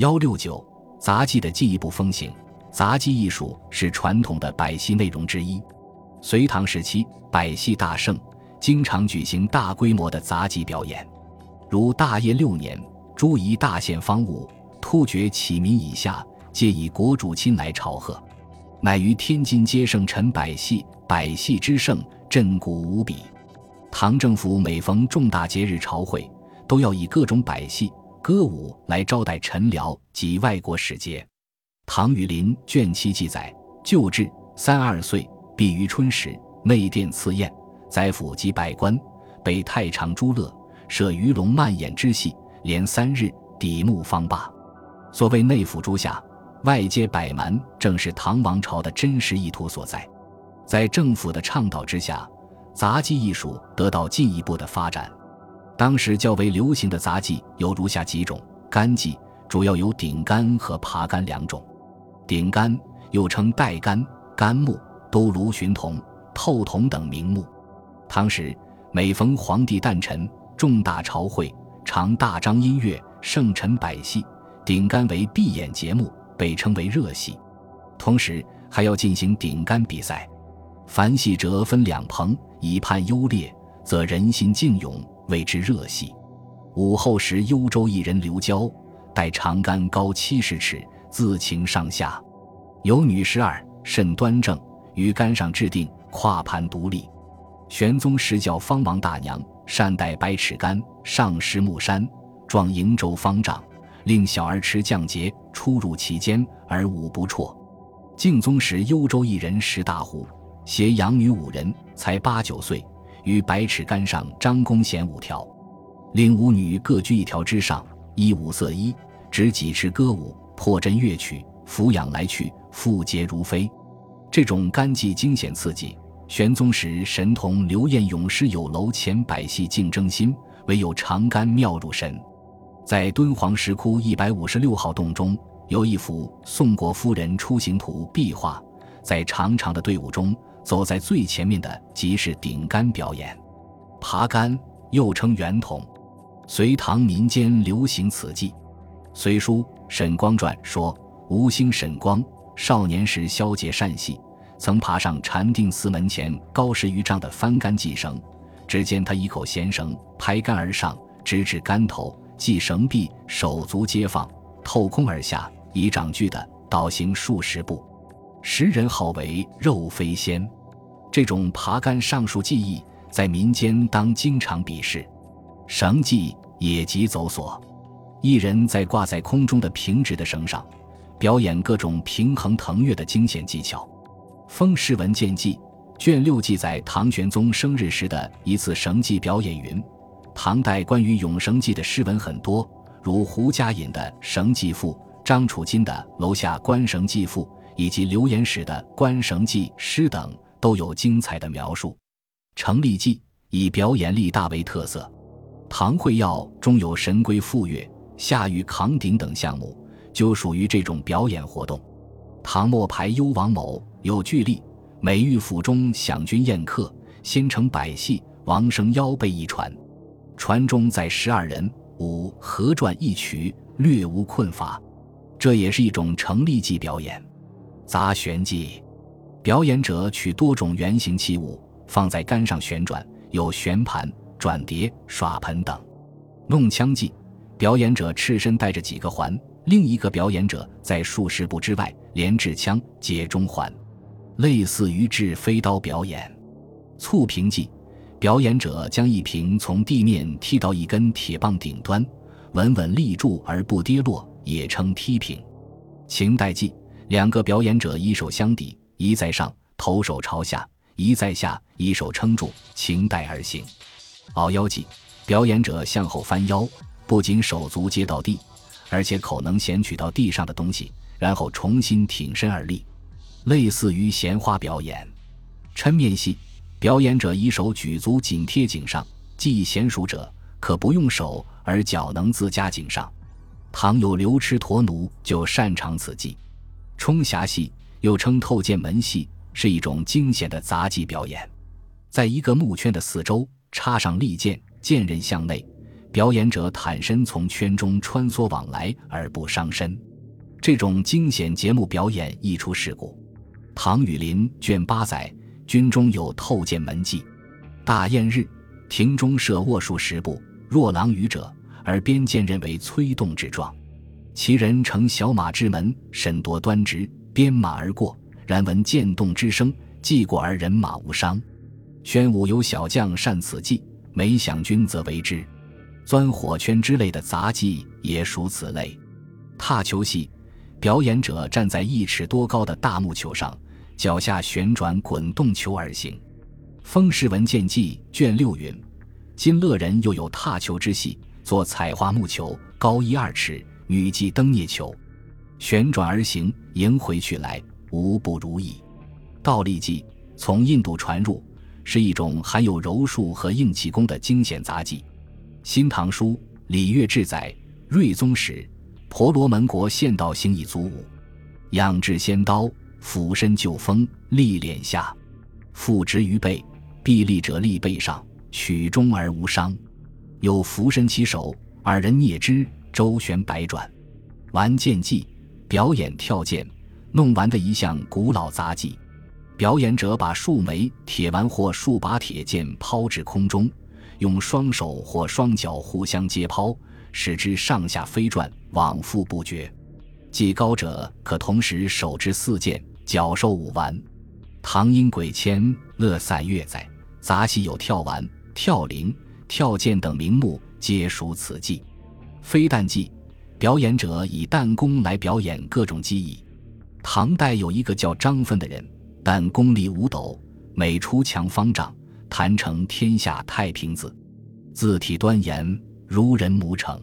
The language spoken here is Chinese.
幺六九杂技的进一步风行，杂技艺术是传统的百戏内容之一。隋唐时期，百戏大盛，经常举行大规模的杂技表演。如大业六年，朱仪大献方物，突厥启民以下，皆以国主亲来朝贺，乃于天津皆盛陈百戏，百戏之盛，震古无比。唐政府每逢重大节日朝会，都要以各种百戏。歌舞来招待臣僚及外国使节。唐雨林卷七记载：旧制三二岁，必于春时，内殿赐宴，宰府及百官，备太常诸乐，设鱼龙漫演之戏，连三日，抵幕方罢。所谓内府诸夏，外接百蛮，正是唐王朝的真实意图所在。在政府的倡导之下，杂技艺术得到进一步的发展。当时较为流行的杂技有如下几种：干技主要有顶杆和爬杆两种。顶杆又称带杆、杆木、都卢寻铜、透铜等名目。当时每逢皇帝诞辰、重大朝会，常大张音乐、盛陈百戏，顶杆为闭眼节目，被称为热戏。同时还要进行顶杆比赛，凡戏者分两棚，以判优劣，则人心竞勇。谓之热戏。午后时，幽州一人刘娇，带长杆高七十尺，自擎上下，有女十二，甚端正，于杆上制定，跨盘独立。玄宗时教方王大娘，善带百尺杆，上施木山，撞瀛洲方丈，令小儿持降节，出入其间，而舞不辍。敬宗时，幽州一人石大虎，携养女五人，才八九岁。于百尺竿上张弓弦五条，令舞女各居一条之上，衣五色衣，执几尺歌舞，破阵乐曲，俯仰来去，复节如飞。这种干技惊险刺激。玄宗时神童刘彦咏诗有楼前百戏竞争心，唯有长杆妙入神。在敦煌石窟一百五十六号洞中，有一幅宋国夫人出行图壁画，在长长的队伍中。走在最前面的即是顶杆表演，爬杆又称圆筒。隋唐民间流行此技，《隋书·沈光传》说：吴兴沈光少年时消节善戏，曾爬上禅定寺门前高十余丈的翻杆系绳。只见他一口弦绳拍杆而上，直至杆头，系绳臂，手足皆放，透空而下，以掌距的倒行数十步。时人号为肉飞仙，这种爬杆上树技艺在民间当经常比试。绳技也即走索，一人在挂在空中的平直的绳上，表演各种平衡腾跃的惊险技巧。《风诗文见记》卷六记载唐玄宗生日时的一次绳技表演云：唐代关于咏绳技的诗文很多，如胡家隐的《绳记赋》，张楚金的《楼下观绳记赋》。以及刘言史的《关绳记》诗等都有精彩的描述。成立记以表演力大为特色。唐会要中有神龟赴月、下狱扛鼎等项目，就属于这种表演活动。唐末牌幽王某有巨力，每遇府中享军宴客，先成百戏，王生腰背一船，船中载十二人，舞合转一曲，略无困乏。这也是一种成立技表演。杂旋技，表演者取多种圆形器物放在杆上旋转，有旋盘、转碟、耍盆等。弄枪技，表演者赤身带着几个环，另一个表演者在数十步之外连掷枪接中环，类似于掷飞刀表演。促平技，表演者将一瓶从地面踢到一根铁棒顶端，稳稳立住而不跌落，也称踢平。情带技。两个表演者一手相抵，一在上，头手朝下；一在下，一手撑住，擎带而行。熬腰技，表演者向后翻腰，不仅手足接到地，而且口能衔取到地上的东西，然后重新挺身而立，类似于闲花表演。抻面戏，表演者以手举足紧贴颈上，技娴熟者可不用手，而脚能自加颈上。唐有刘痴驼奴就擅长此技。冲匣戏又称透剑门戏，是一种惊险的杂技表演。在一个木圈的四周插上利剑，剑刃向内，表演者坦身从圈中穿梭往来而不伤身。这种惊险节目表演易出事故。唐雨林卷八载，军中有透剑门迹。大宴日，庭中设卧数十步，若狼语者，而边见人为催动之状。其人乘小马之门，审夺端直，鞭马而过。然闻剑动之声，既过而人马无伤。宣武有小将善此计，每想君则为之。钻火圈之类的杂技也属此类。踏球戏，表演者站在一尺多高的大木球上，脚下旋转滚动球而行。《风氏文见记》卷六云：今乐人又有踏球之戏，作彩画木球，高一二尺，女技登蹑球，旋转而行，迎回去来。无不如意。倒立技从印度传入，是一种含有柔术和硬气功的惊险杂技。《新唐书·礼乐志》载：睿宗时，婆罗门国献道行以足舞，仰制仙刀，俯身就风，立脸下，复直于背，臂立者立背上，曲终而无伤。有俯身其手，二人啮之，周旋百转。玩剑技表演跳剑。弄完的一项古老杂技，表演者把数枚铁丸或数把铁剑抛至空中，用双手或双脚互相接抛，使之上下飞转，往复不绝。技高者可同时手执四剑，脚受五丸。唐英鬼签乐散乐在杂戏有跳丸、跳铃、跳剑等名目，皆属此技。飞弹技，表演者以弹弓来表演各种技艺。唐代有一个叫张芬的人，弹功力五斗，每出强方丈，弹成天下太平字，字体端严，如人模成。